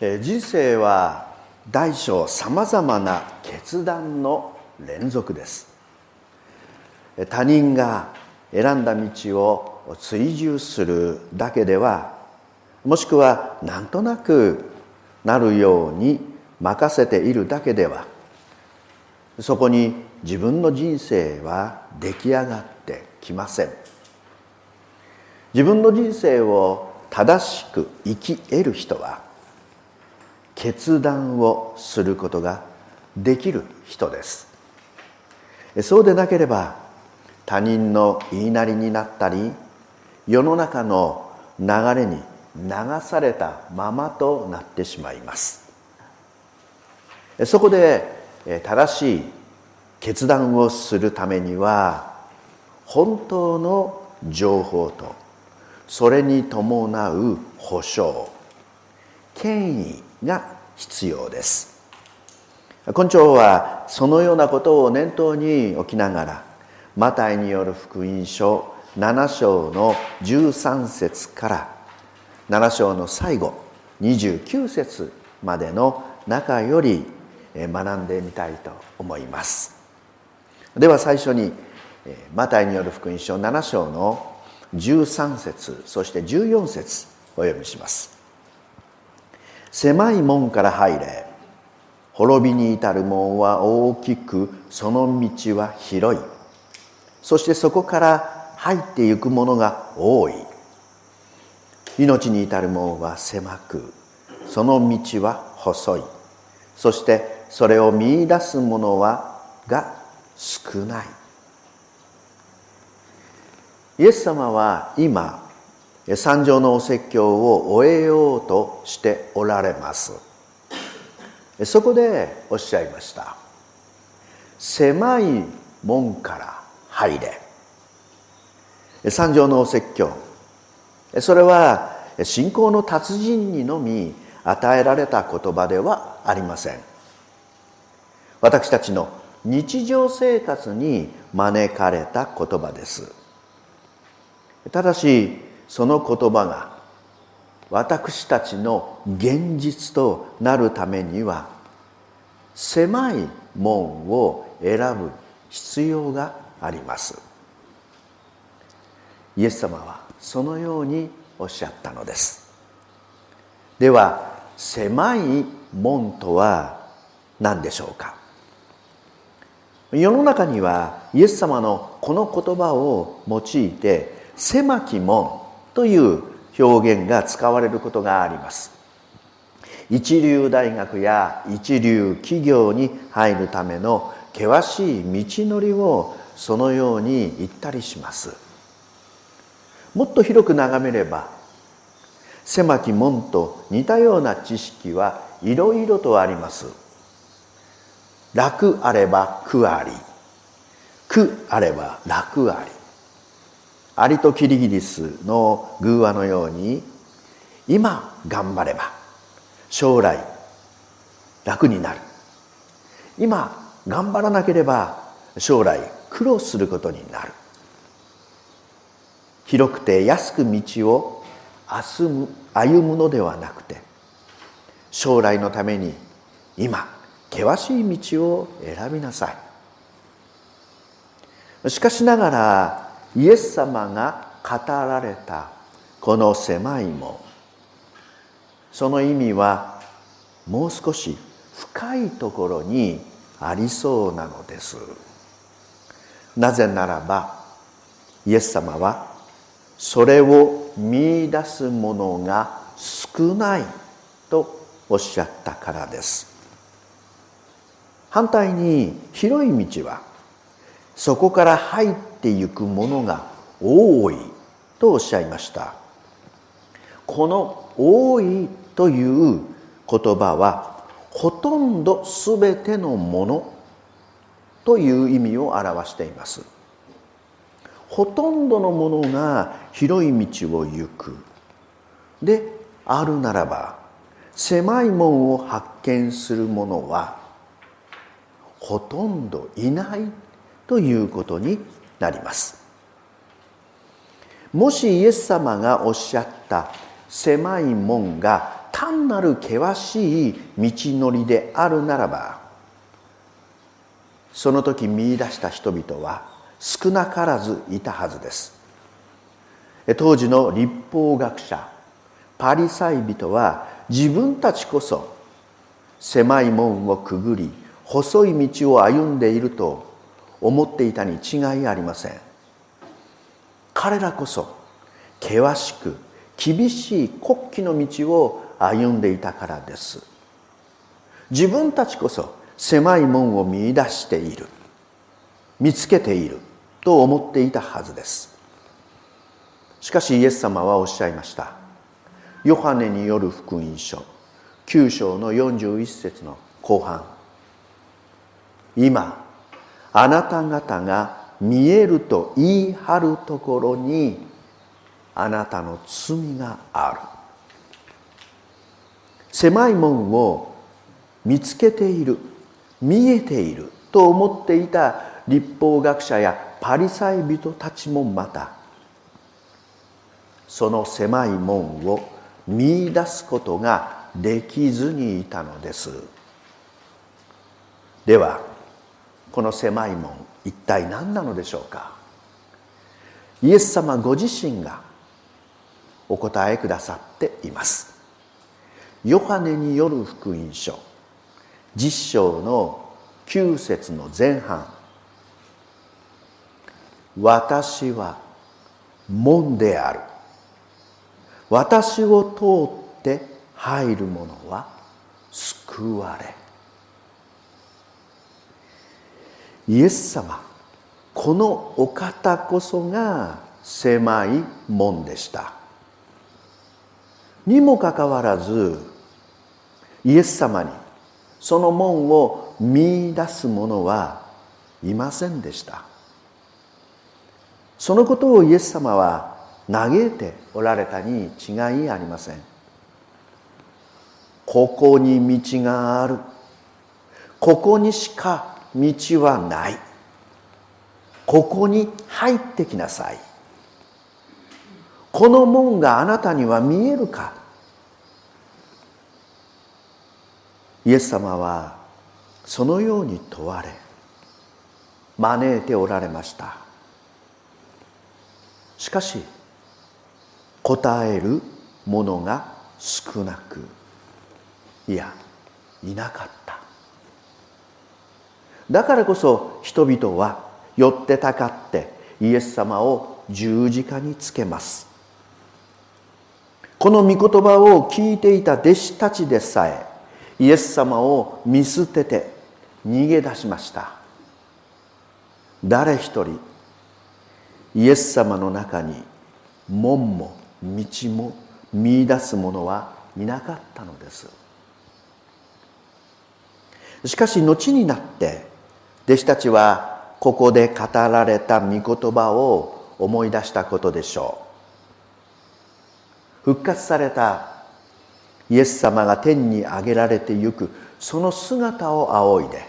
人生は大小さまざまな決断の連続です。他人が選んだ道を追従するだけではもしくはなんとなくなるように任せているだけではそこに自分の人生は出来上がってきません。自分の人生を正しく生き得る人は決断をすることができる人です。そうでなければ他人の言いなりになったり世の中の流れに流されたままとなってしまいます。そこで正しい決断をするためには本当の情報とそれに伴う保証権威が必要です。根性はそのようなことを念頭に置きながらマタイによる福音書7章の13節から7章の最後29節までの中より学んでみたいと思います。では最初にマタイによる福音書7章の13節そして14節お読みします。狭い門から入れ滅びに至る門は大きくその道は広い。そしてそこから入っていくものが多い。命に至る門は狭くその道は細い。そしてそれを見いだす者はが少ない。イエス様は今三条のお説教を終えようとしておられます。そこでおっしゃいました。狭い門から入れ。三条のお説教。それは信仰の達人にのみ与えられた言葉ではありません。私たちの日常生活に招かれた言葉です。ただしその言葉が私たちの現実となるためには狭い門を選ぶ必要があります。イエス様はそのようにおっしゃったのです。では狭い門とは何でしょうか？世の中にはイエス様のこの言葉を用いて狭き門という表現が使われることがあります。一流大学や一流企業に入るための険しい道のりをそのように言ったりします。もっと広く眺めれば狭き門と似たような知識はいろいろとあります。楽あれば苦あり苦あれば楽あり。アリとキリギリスの偶話のように今頑張れば将来楽になる。今頑張らなければ将来苦労することになる。広くて安く道を歩むのではなくて将来のために今険しい道を選びなさい。しかしながらイエス様が語られたこの狭い門。その意味はもう少し深いところにありそうなのです。なぜならばイエス様はそれを見いだす者が少ないとおっしゃったからです。反対に広い道はそこから入っていくものが多いとおっしゃいました。この「多い」という言葉はほとんど全てのものという意味を表しています。ほとんどのものが広い道を行く。であるならば狭い門を発見する者はほとんどいないということになります。もしイエス様がおっしゃった狭い門が単なる険しい道のりであるならばその時見出した人々は少なからずいたはずです。当時の立法学者パリサイ人は自分たちこそ狭い門をくぐり細い道を歩んでいると思っていたに違いありません。彼らこそ険しく厳しい国旗の道を歩んでいたからです。自分たちこそ狭い門を見出している。見つけている。と思っていたはずです。しかしイエス様はおっしゃいました。ヨハネによる福音書9章の41節の後半。今あなた方が見えると言い張るところにあなたの罪がある。狭い門を見つけている。見えていると思っていた立法学者やパリサイ人たちもまたその狭い門を見出すことができずにいたのです。ではこの狭い門一体何なのでしょうか？イエス様ご自身がお答えくださっています。ヨハネによる福音書実章の9節の前半。私は門である。私を通って入る者は救われ。イエス様このお方こそが狭い門でした。にもかかわらずイエス様にその門を見出す者はいませんでした。そのことをイエス様は嘆いておられたに違いありません。ここに道がある。ここにしか道はない。ここに入ってきなさい。この門があなたには見えるか。イエス様はそのように問われ招いておられました。しかし答える者が少なくいやいなかった。だからこそ人々は寄ってたかってイエス様を十字架につけます。この御言葉を聞いていた弟子たちでさえイエス様を見捨てて逃げ出しました。誰一人イエス様の中に門も道も見出す者はいなかったのです。しかし後になって弟子たちはここで語られた御言葉を思い出したことでしょう。復活されたイエス様が天に上げられてゆくその姿を仰いで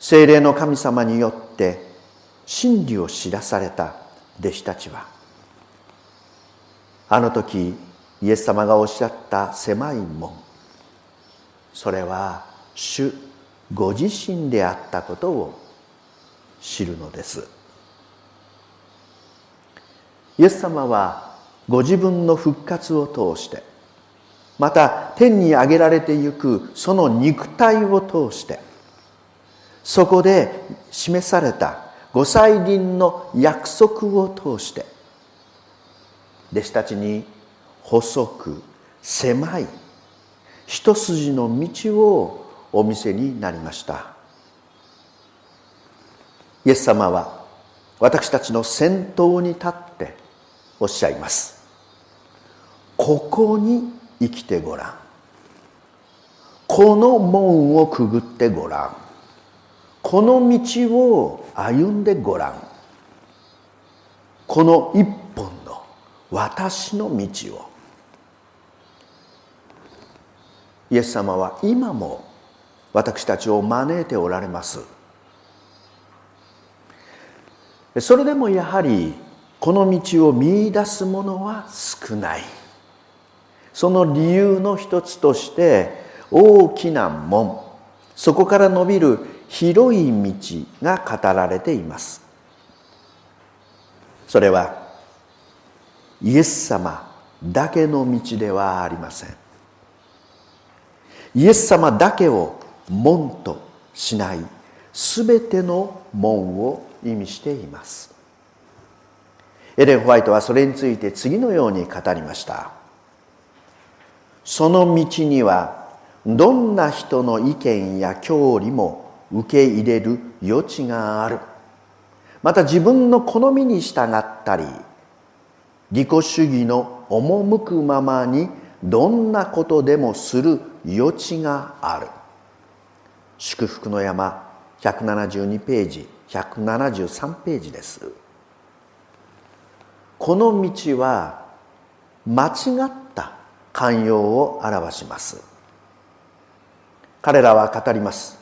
精霊の神様によって真理を知らされた弟子たちは。あの時イエス様がおっしゃった狭い門それは主ご自身であったことを知るのです。イエス様はご自分の復活を通してまた天に上げられてゆくその肉体を通してそこで示されたご祭輪の約束を通して弟子たちに細く狭い一筋の道をお見せになりました。イエス様は私たちの先頭に立っておっしゃいます。ここに生きてごらん。この門をくぐってごらん。この道を歩んでごらん。この一本の私の道を。イエス様は今も私たちを招いておられます。それでもやはりこの道を見いだす者は少ない。その理由の一つとして大きな門。そこから伸びる広い道が語られています。それはイエス様だけの道ではありません。イエス様だけを門としない全ての門を意味しています。エレン・ホワイトはそれについて次のように語りました。その道にはどんな人の意見や教理も受け入れる余地がある。また自分の好みに従ったり利己主義の赴くままにどんなことでもする余地がある。祝福の山172ページ173ページです。この道は間違った寛容を表します。彼らは語ります。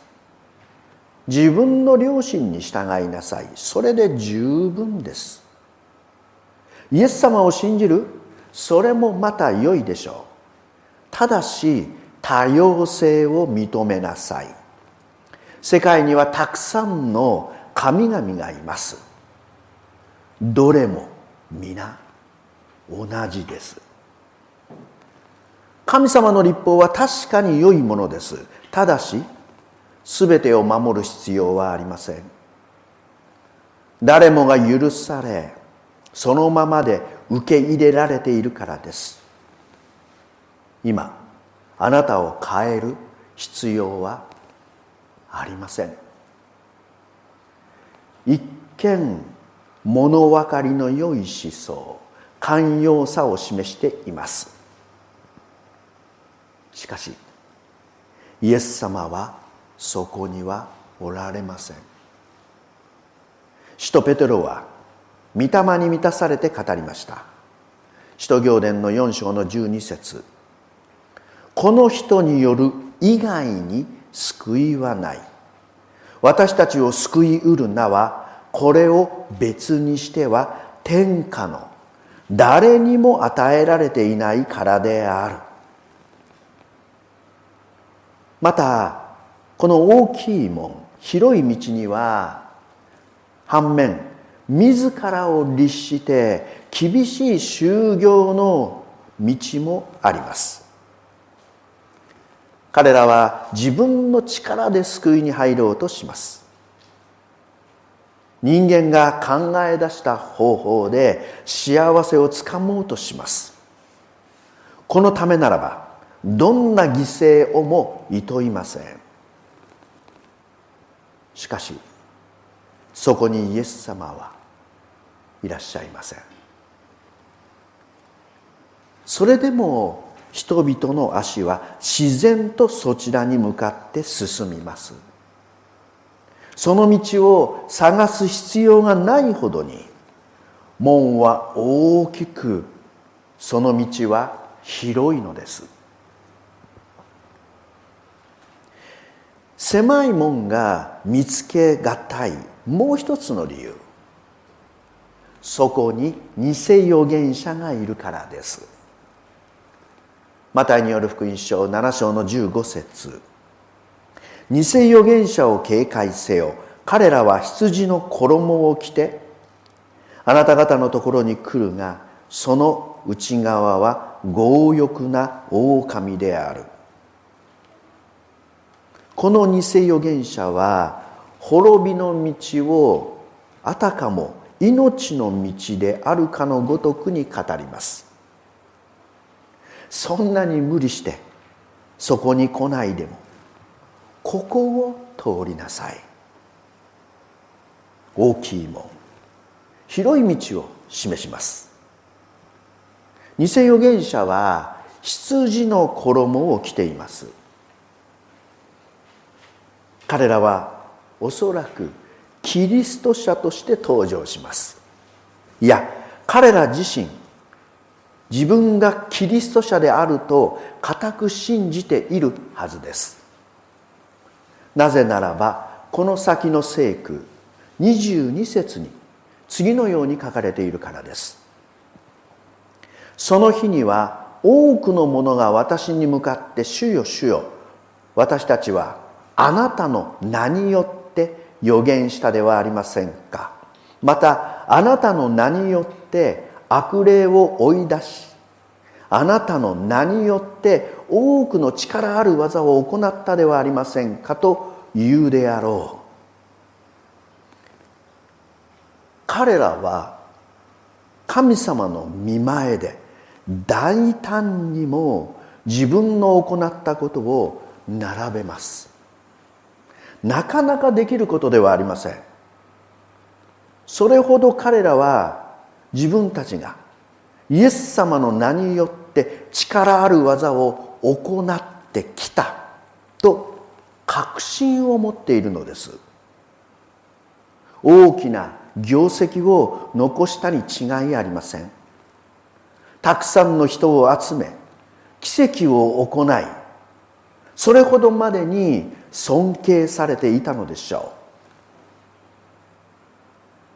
自分の良心に従いなさい。それで十分です。イエス様を信じる？それもまた良いでしょう。ただし多様性を認めなさい。世界にはたくさんの神々がいます。どれも皆同じです。神様の立法は確かに良いものです。ただし全てを守る必要はありません。誰もが許されそのままで受け入れられているからです。今あなたを変える必要はありません。一見物分かりの良い思想寛容さを示しています。しかしイエス様はそこにはおられません。使徒ペテロは御霊に満たされて語りました。使徒行伝の4章の12節。この人による以外に救いはない。私たちを救いうる名はこれを別にしては天下の誰にも与えられていないからである。またこの大きい門広い道には反面自らを律して厳しい修行の道もあります。彼らは自分の力で救いに入ろうとします。人間が考え出した方法で幸せをつかもうとします。このためならばどんな犠牲をもいといません。しかしそこにイエス様はいらっしゃいません。それでも人々の足は自然とそちらに向かって進みます。その道を探す必要がないほどに門は大きくその道は広いのです。狭い門が見つけがたいもう一つの理由。そこに偽預言者がいるからです。マタイによる福音書7章の15節。偽預言者を警戒せよ。彼らは羊の衣を着てあなた方のところに来るがその内側は強欲な狼である。この偽預言者は滅びの道をあたかも命の道であるかのごとくに語ります。そんなに無理してそこに来ないでもここを通りなさい。大きい門広い道を示します。偽預言者は羊の衣を着ています。彼らはおそらくキリスト者として登場します。いや彼ら自身自分がキリスト者であると固く信じているはずです。なぜならばこの先の聖句22節に次のように書かれているからです。その日には多くの者が私に向かって「主よ主よ私たちはあなたの名によって予言したではありませんか」またあなたの名によって悪霊を追い出しあなたの名によって多くの力ある技を行ったではありませんかと言うであろう。彼らは神様の見前で大胆にも自分の行ったことを並べます。なかなかできることではありません。それほど彼らは自分たちがイエス様の名によって力ある技を行ってきたと確信を持っているのです。大きな業績を残したに違いありません。たくさんの人を集め奇跡を行いそれほどまでに尊敬されていたのでしょ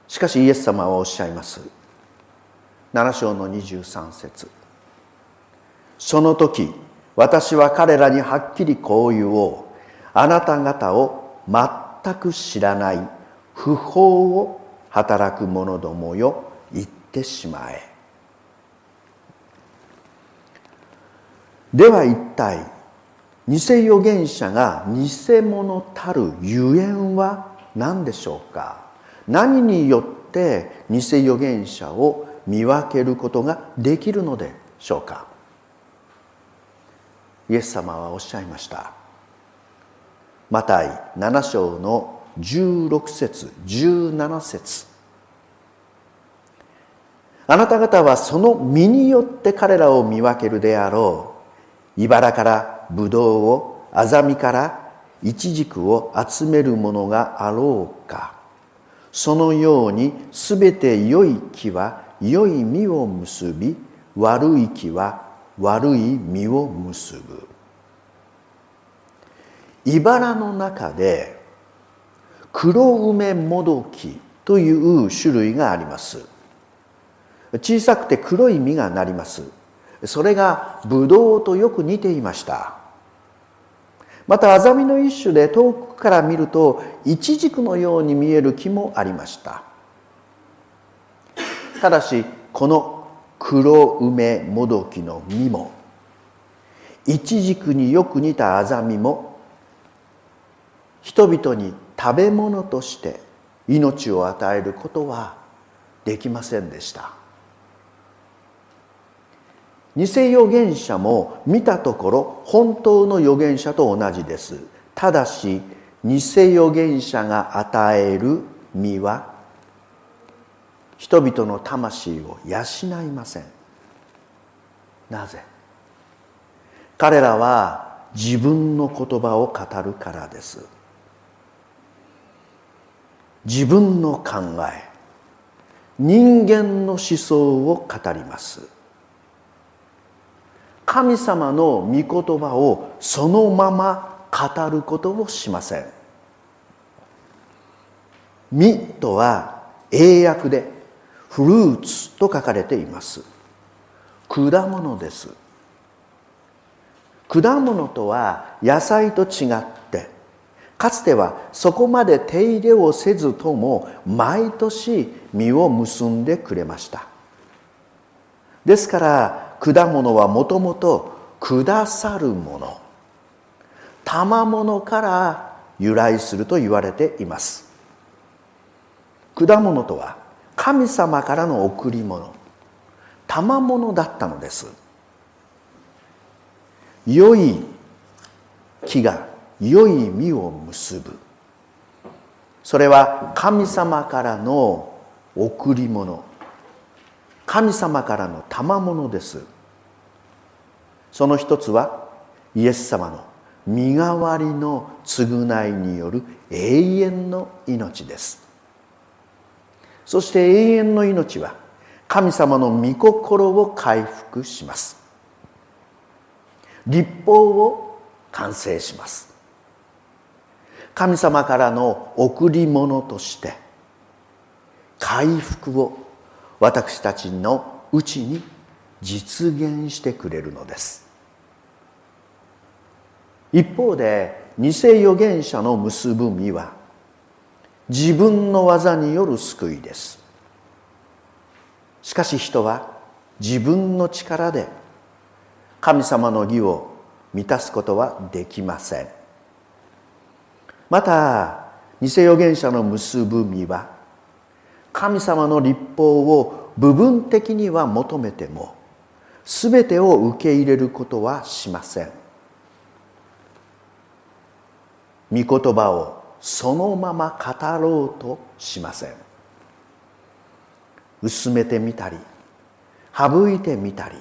う。しかしイエス様はおっしゃいます。7章の23節。その時私は彼らにはっきりこう言おう。あなた方を全く知らない不法を働く者どもよ言ってしまえ。では一体偽預言者が偽物たるゆえんは何でしょうか？何によって偽預言者を見分けることができるのでしょうか？イエス様はおっしゃいました。マタイ7章の16節17節。あなた方はその身によって彼らを見分けるであろう。茨からブドウをアザミからイチジクを集めるものがあろうか。そのようにすべて良い木は良い実を結び悪い木は悪い実を結ぶ。茨の中で黒梅もどきという種類があります。小さくて黒い実がなります。それがブドウとよく似ていました。またアザミの一種で遠くから見るとイチジクのように見える木もありました。ただしこの黒梅もどきの実もイチジクによく似たアザミも人々に食べ物として命を与えることはできませんでした。偽預言者も見たところ本当の預言者と同じです。ただし偽預言者が与える実は人々の魂を養いません。なぜ？彼らは自分の言葉を語るからです。自分の考え人間の思想を語ります。神様の御言葉をそのまま語ることをしません「実」とは英訳で「フルーツ」と書かれています。果物です。果物とは野菜と違ってかつてはそこまで手入れをせずとも毎年実を結んでくれました。ですから果物はもともと下さるもの賜物から由来すると言われています。果物とは神様からの贈り物。賜物だったのです。良い木が良い実を結ぶ。それは神様からの贈り物。神様からの賜物です。その一つはイエス様の身代わりの償いによる永遠の命です。そして永遠の命は神様の御心を回復します。立法を完成します。神様からの贈り物として回復を私たちのうちに実現してくれるのです。一方で偽預言者の結ぶ実は自分の技による救いです。しかし人は自分の力で神様の義を満たすことはできません。また偽預言者の結ぶ実は神様の立法を部分的には求めても全てを受け入れることはしません。御言葉をそのまま語ろうとしません。薄めてみたり省いてみたり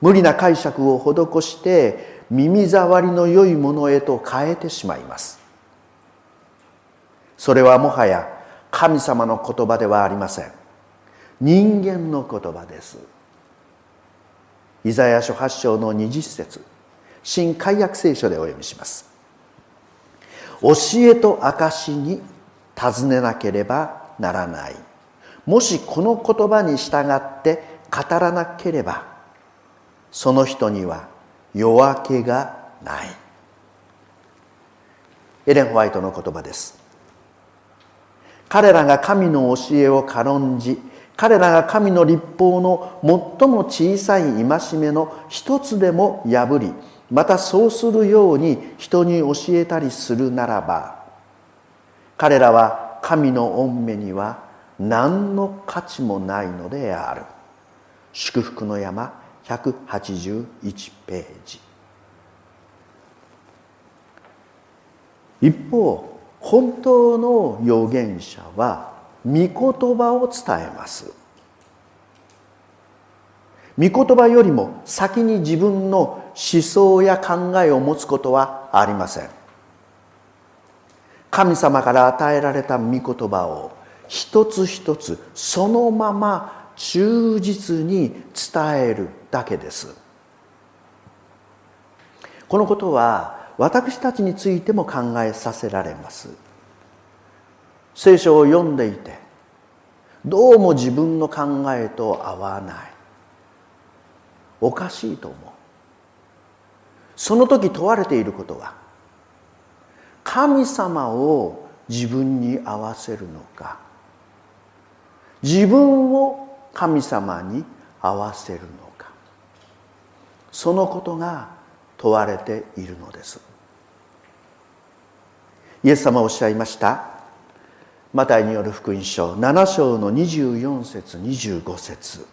無理な解釈を施して耳障りの良いものへと変えてしまいます。それはもはや神様の言葉ではありません。人間の言葉です。イザヤ書8章の20節新海約聖書でお読みします。教えと証に尋ねなければならない。もしこの言葉に従って語らなければその人には夜明けがない。エレン・ホワイトの言葉です。彼らが神の教えを軽んじ彼らが神の立法の最も小さい戒めの一つでも破りまたそうするように人に教えたりするならば彼らは神の御目には何の価値もないのである。祝福の山181ページ。一方本当の預言者は御言葉を伝えます。御言葉よりも先に自分の思想や考えを持つことはありません。神様から与えられた御言葉を一つ一つそのまま忠実に伝えるだけです。このことは私たちについても考えさせられます。聖書を読んでいてどうも自分の考えと合わない。おかしいと思う。その時問われていることは神様を自分に合わせるのか自分を神様に合わせるのかそのことが問われているのです。イエス様おっしゃいました。マタイによる福音書7章の24節25節。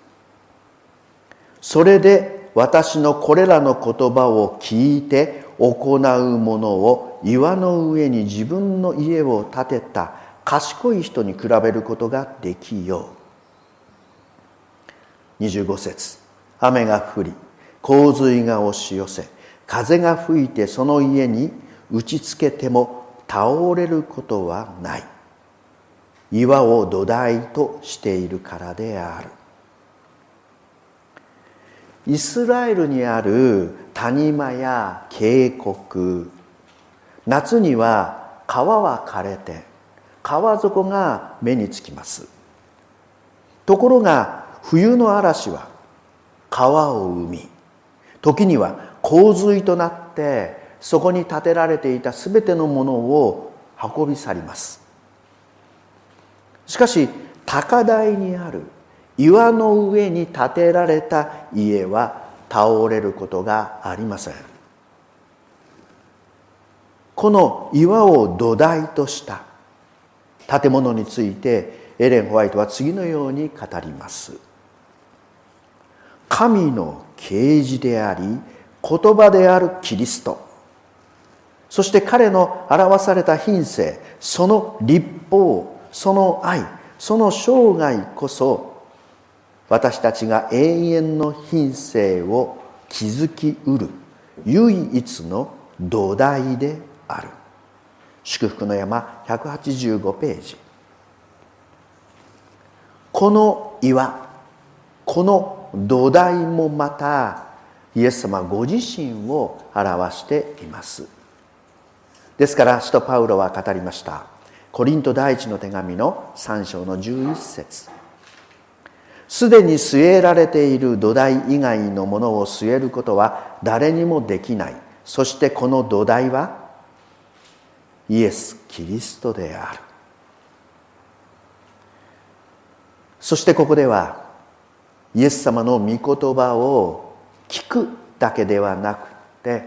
それで私のこれらの言葉を聞いて行う者を岩の上に自分の家を建てた賢い人に比べることができよう。25節雨が降り洪水が押し寄せ風が吹いてその家に打ちつけても倒れることはない。岩を土台としているからである。イスラエルにある谷間や渓谷。夏には川は枯れて川底が目につきます。ところが冬の嵐は川を生み時には洪水となってそこに建てられていた全てのものを運び去ります。しかし高台にある岩の上に建てられた家は倒れることがありません。この岩を土台とした建物についてエレン・ホワイトは次のように語ります。神の啓示であり言葉であるキリスト。そして彼の表された品性その立法その愛その生涯こそ私たちが永遠の品性を築きうる唯一の土台である。祝福の山185ページ。この岩この土台もまたイエス様ご自身を表しています。ですから使徒パウロは語りました。コリント第一の手紙の3章の11節。すでに据えられている土台以外のものを据えることは誰にもできない。そしてこの土台はイエス・キリストである。そしてここではイエス様の御言葉を聞くだけではなくて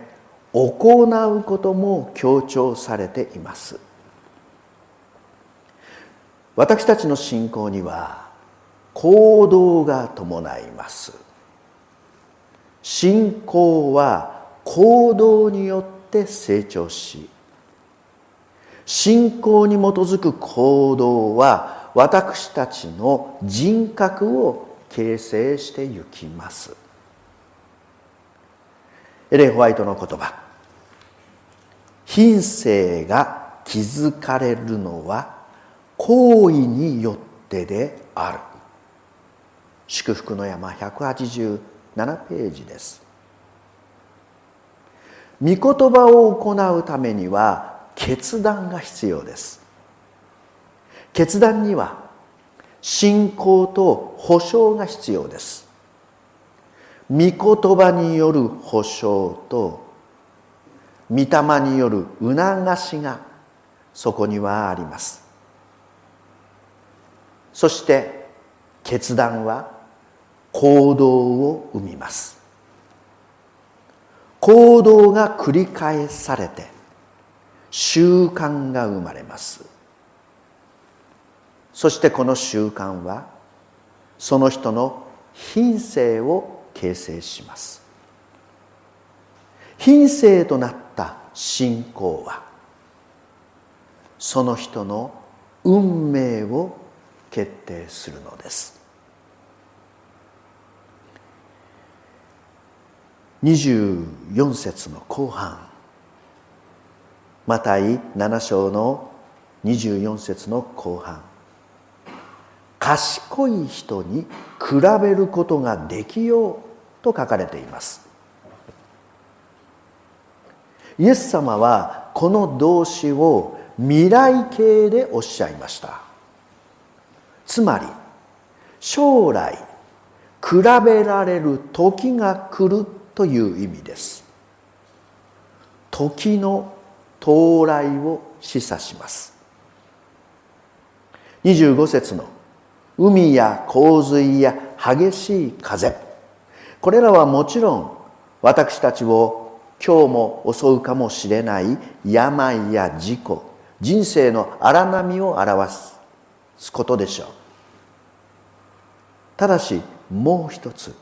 行うことも強調されています。私たちの信仰には行動が伴います。信仰は行動によって成長し信仰に基づく行動は私たちの人格を形成してゆきます。エレン・ホワイトの言葉品性が築かれるのは行為によってである。祝福の山187ページです。御言葉を行うためには決断が必要です。決断には信仰と保証が必要です。御言葉による保証と御霊による促しがそこにはあります。そして決断は行動を生みます。行動が繰り返されて習慣が生まれます。そしてこの習慣はその人の品性を形成します。品性となった信仰はその人の運命を決定するのです。24節の後半。マタイ7章の24節の後半。賢い人に比べることができようと書かれています。イエス様はこの動詞を未来形でおっしゃいました。つまり将来比べられる時が来るという意味です。時の到来を示唆します。25節の海や洪水や激しい風。これらはもちろん私たちを今日も襲うかもしれない病や事故人生の荒波を表すことでしょう。ただしもう一つ。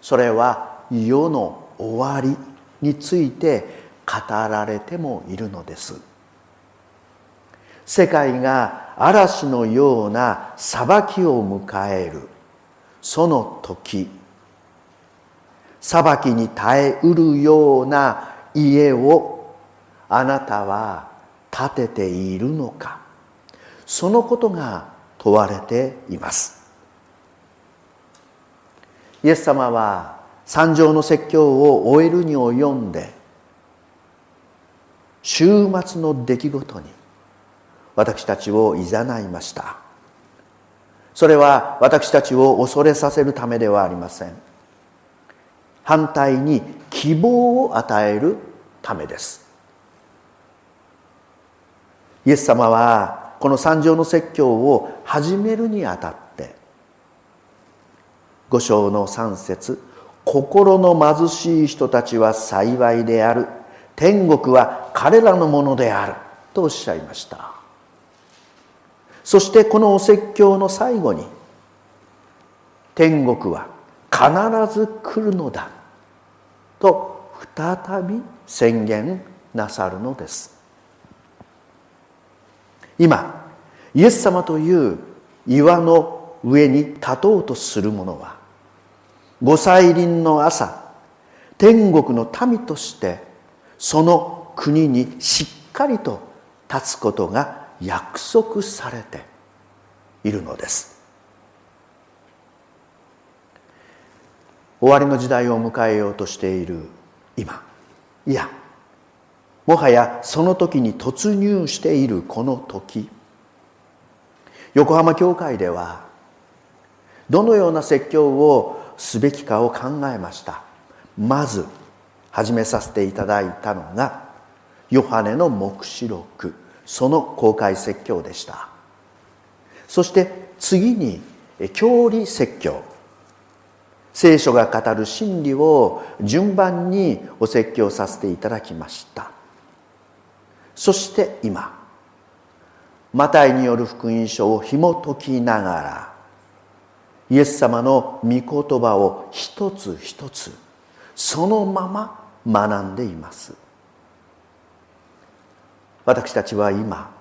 それは世の終わりについて語られてもいるのです。世界が嵐のような裁きを迎える。その時裁きに耐えうるような家をあなたは建てているのか。そのことが問われています。イエス様は三条の説教を終えるに及んで週末の出来事に私たちをいざないました。それは私たちを恐れさせるためではありません。反対に希望を与えるためです。イエス様はこの三条の説教を始めるにあたって五章の三節心の貧しい人たちは幸いである。天国は彼らのものである。とおっしゃいました。そしてこのお説教の最後に天国は必ず来るのだ。と再び宣言なさるのです。今イエス様という岩の上に立とうとする者は御祭輪の朝天国の民としてその国にしっかりと立つことが約束されているのです。終わりの時代を迎えようとしている今いやもはやその時に突入しているこの時横浜教会ではどのような説教をすべきかを考えました。まず始めさせていただいたのがヨハネの黙示録。その公開説教でした。そして次に教理説教。聖書が語る真理を順番にお説教させていただきました。そして今マタイによる福音書を紐解きながらイエス様の御言葉を一つ一つそのまま学んでいます。私たちは今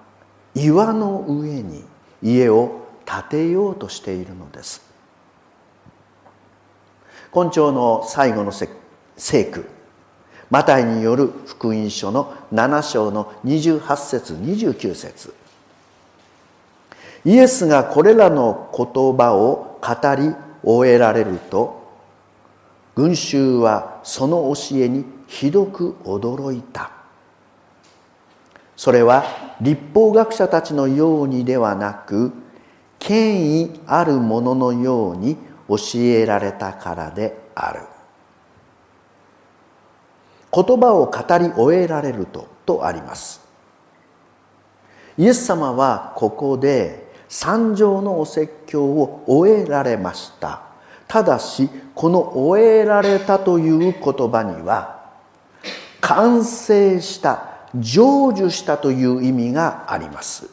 岩の上に家を建てようとしているのです。今朝の最後の聖句マタイによる福音書の7章の28節29節。イエスがこれらの言葉を語り終えられると群衆はその教えにひどく驚いた。それは立法学者たちのようにではなく権威あるもののように教えられたからである。言葉を語り終えられるととあります。イエス様はここで三条のお説教を終えられました。ただしこの「終えられた」という言葉には完成した成就したという意味があります。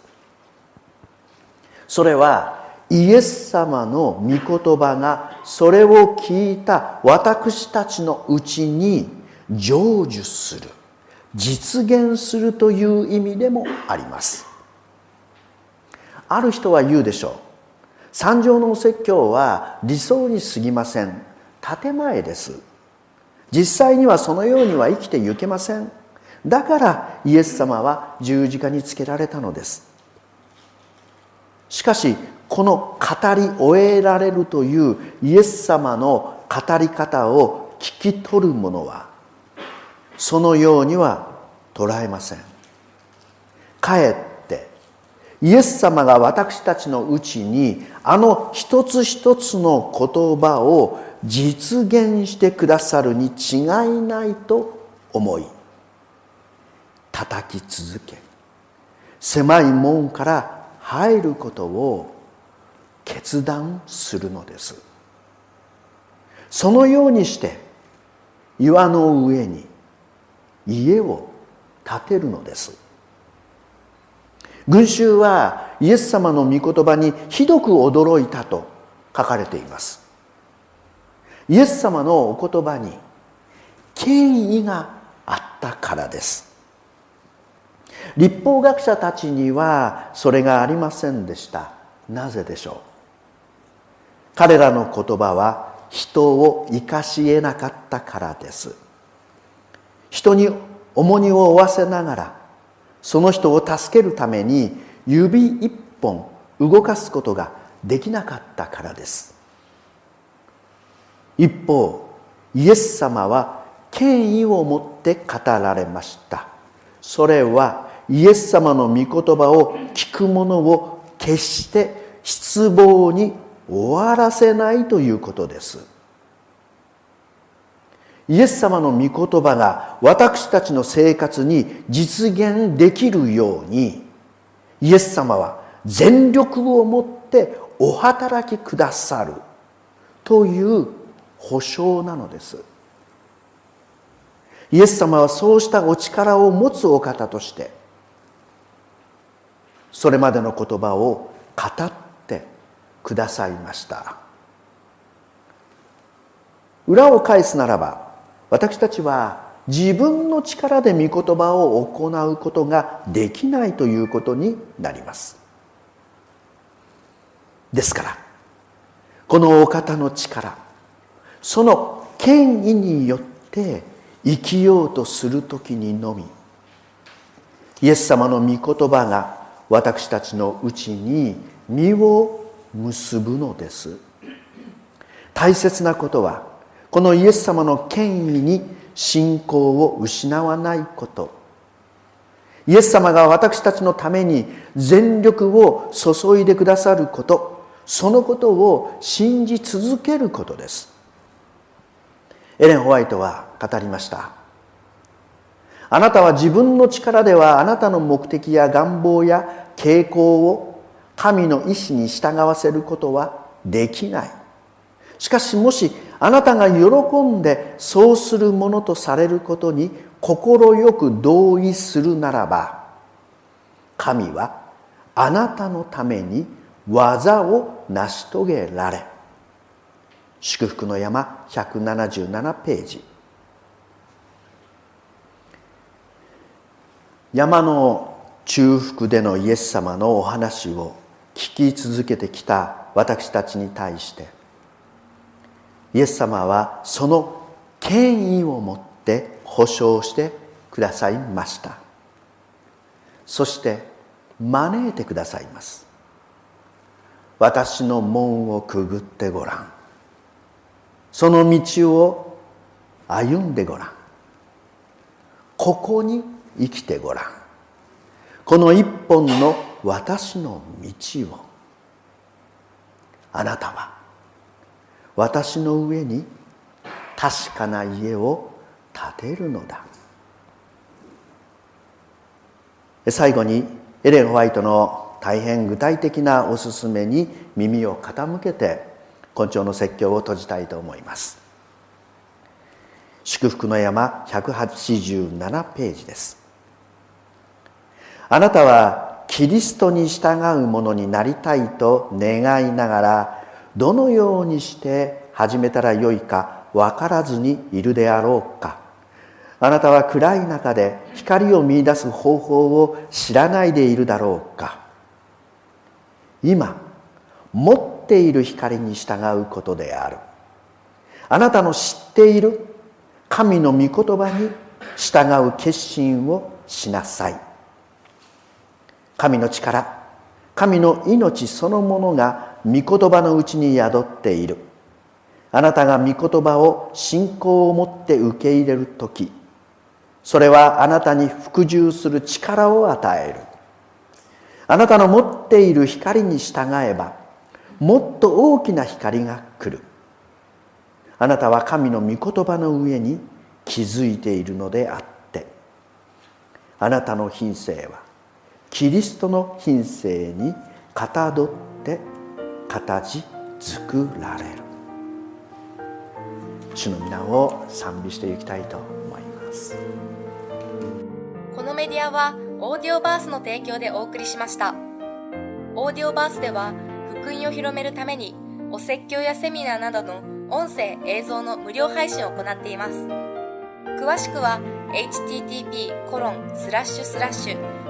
それはイエス様の御言葉がそれを聞いた私たちのうちに成就する実現するという意味でもあります。ある人は言うでしょう。三条のお説教は理想に過ぎません。建前です。実際にはそのようには生きてゆけません。だからイエス様は十字架につけられたのです。しかしこの語り終えられるというイエス様の語り方を聞き取る者はそのようには捉えません。かえっイエス様が私たちのうちにあの一つ一つの言葉を実現してくださるに違いないと思い叩き続け狭い門から入ることを決断するのです。そのようにして岩の上に家を建てるのです。群衆はイエス様の御言葉にひどく驚いたと書かれています。イエス様のお言葉に権威があったからです。立法学者たちにはそれがありませんでした。なぜでしょう？彼らの言葉は人を生かし得なかったからです。人に重荷を負わせながらその人を助けるために指一本動かすことができなかったからです。一方イエス様は権威を持って語られました。それはイエス様の御言葉を聞く者を決して失望に終わらせないということです。イエス様の御言葉が私たちの生活に実現できるようにイエス様は全力を持ってお働きくださるという保証なのです。イエス様はそうしたお力を持つお方としてそれまでの言葉を語ってくださいました。裏を返すならば私たちは自分の力で御言葉を行うことができないということになります。ですからこのお方の力その権威によって生きようとする時にのみイエス様の御言葉が私たちのうちに実を結ぶのです。大切なことはこのイエス様の権威に信仰を失わないこと。イエス様が私たちのために全力を注いでくださること。そのことを信じ続けることです。エレン・ホワイトは語りました。あなたは自分の力ではあなたの目的や願望や傾向を神の意志に従わせることはできない。しかしもしあなたが喜んでそうするものとされることに快く同意するならば神はあなたのために技を成し遂げられ。祝福の山177ページ。山の中腹でのイエス様のお話を聞き続けてきた私たちに対してイエス様はその権威を持って保証してくださいました。そして招いてくださいます。私の門をくぐってごらん。その道を歩んでごらん。ここに生きてごらん。この一本の私の道を。あなたは私の上に確かな家を建てるのだ。最後にエレン・ホワイトの大変具体的なおすすめに耳を傾けて今朝の説教を閉じたいと思います。祝福の山187ページです。あなたはキリストに従うものになりたいと願いながらどのようにして始めたらよいか分からずにいるであろうか。あなたは暗い中で光を見いだす方法を知らないでいるだろうか。今持っている光に従うことである。あなたの知っている神の御言葉に従う決心をしなさい。神の力神の命そのものが御言葉のうちに宿っている。あなたが御言葉を信仰を持って受け入れる時それはあなたに服従する力を与える。あなたの持っている光に従えばもっと大きな光が来る。あなたは神の御言葉の上に気づいているのであってあなたの品性はキリストの品性にかたどって形作られる。主の皆を賛美していきたいと思います。このメディアはオーディオバースの提供でお送りしました。オーディオバースでは福音を広めるためにお説教やセミナーなどの音声映像の無料配信を行っています。詳しくは http コロンスラッシュスラッシュ